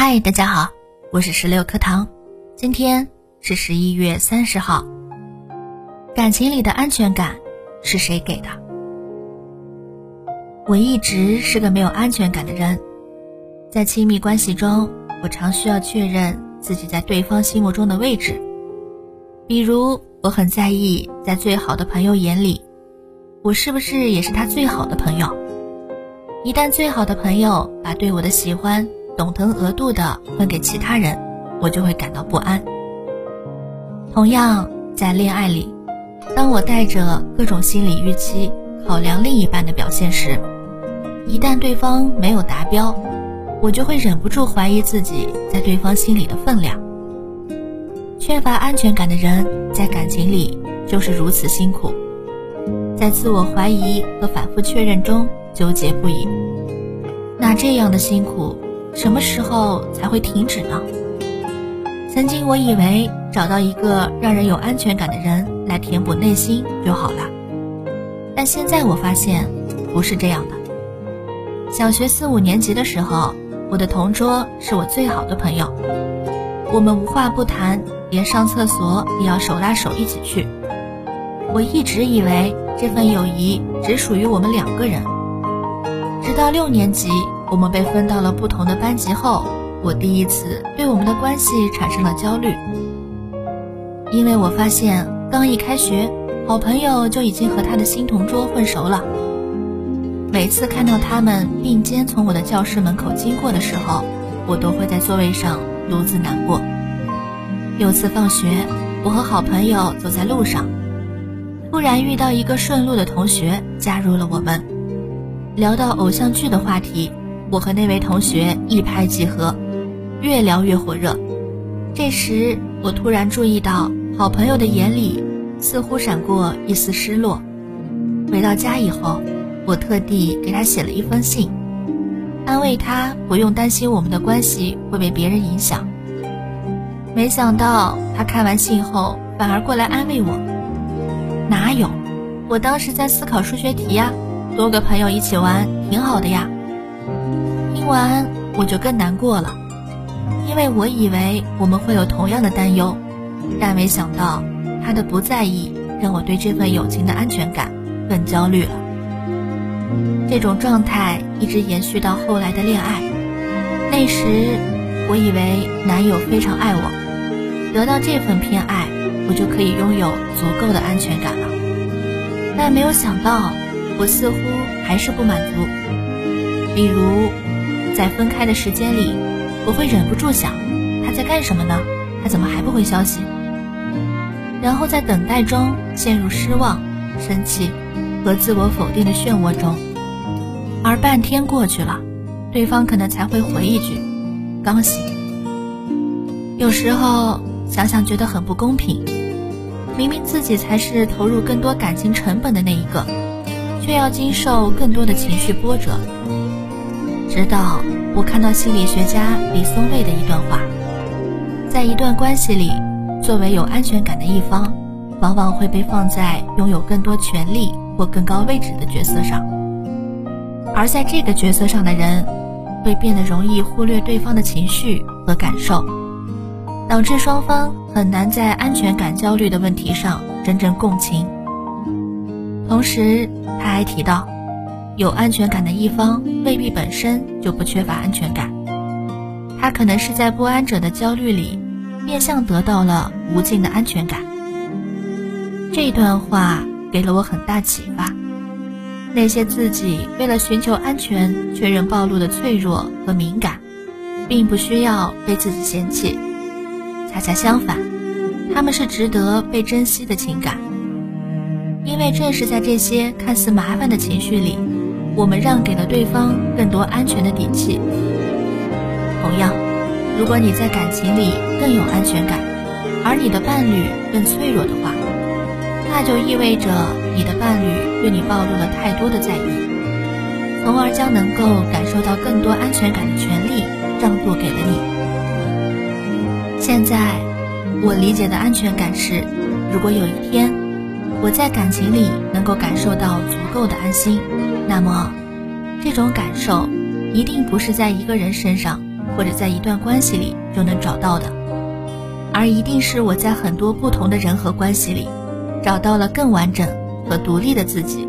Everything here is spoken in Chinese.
嗨，大家好，我是石榴课堂。今天是十一月三十号。感情里的安全感是谁给的？我一直是个没有安全感的人，在亲密关系中，我常需要确认自己在对方心目中的位置。比如，我很在意在最好的朋友眼里，我是不是也是他最好的朋友？一旦最好的朋友把对我的喜欢懂得额度的分给其他人，我就会感到不安。同样，在恋爱里，当我带着各种心理预期考量另一半的表现时，一旦对方没有达标，我就会忍不住怀疑自己在对方心里的分量。缺乏安全感的人在感情里就是如此辛苦，在自我怀疑和反复确认中纠结不已。那这样的辛苦。什么时候才会停止呢？曾经我以为找到一个让人有安全感的人来填补内心就好了，但现在我发现不是这样的。小学四五年级的时候，我的同桌是我最好的朋友，我们无话不谈，连上厕所也要手拉手一起去。我一直以为这份友谊只属于我们两个人，直到六年级。我们被分到了不同的班级后，我第一次对我们的关系产生了焦虑，因为我发现刚一开学，好朋友就已经和他的新同桌混熟了。每次看到他们并肩从我的教室门口经过的时候，我都会在座位上独自难过。有次放学，我和好朋友走在路上，突然遇到一个顺路的同学加入了我们，聊到偶像剧的话题。我和那位同学一拍即合，越聊越火热。这时，我突然注意到好朋友的眼里似乎闪过一丝失落。回到家以后，我特地给他写了一封信，安慰他不用担心我们的关系会被别人影响。没想到他看完信后反而过来安慰我：“哪有？我当时在思考数学题呀，多个朋友一起玩挺好的呀。”听完我就更难过了，因为我以为我们会有同样的担忧，但没想到他的不在意让我对这份友情的安全感更焦虑了。这种状态一直延续到后来的恋爱，那时我以为男友非常爱我，得到这份偏爱，我就可以拥有足够的安全感了。但没有想到，我似乎还是不满足，比如。在分开的时间里，我会忍不住想，他在干什么呢？他怎么还不回消息？然后在等待中陷入失望、生气和自我否定的漩涡中，而半天过去了，对方可能才会回一句：“刚醒。”有时候想想觉得很不公平，明明自己才是投入更多感情成本的那一个，却要经受更多的情绪波折。直到我看到心理学家李松蔚的一段话，在一段关系里，作为有安全感的一方，往往会被放在拥有更多权利或更高位置的角色上，而在这个角色上的人，会变得容易忽略对方的情绪和感受，导致双方很难在安全感焦虑的问题上真正共情。同时，他还提到。有安全感的一方未必本身就不缺乏安全感，他可能是在不安者的焦虑里，变相得到了无尽的安全感。这段话给了我很大启发。那些自己为了寻求安全确认暴露的脆弱和敏感，并不需要被自己嫌弃，恰恰相反，他们是值得被珍惜的情感。因为正是在这些看似麻烦的情绪里。我们让给了对方更多安全的底气。同样，如果你在感情里更有安全感，而你的伴侣更脆弱的话，那就意味着你的伴侣对你暴露了太多的在意，从而将能够感受到更多安全感的权利让渡给了你。现在，我理解的安全感是，如果有一天我在感情里能够感受到足够的安心。那么，这种感受一定不是在一个人身上，或者在一段关系里就能找到的，而一定是我在很多不同的人和关系里，找到了更完整和独立的自己。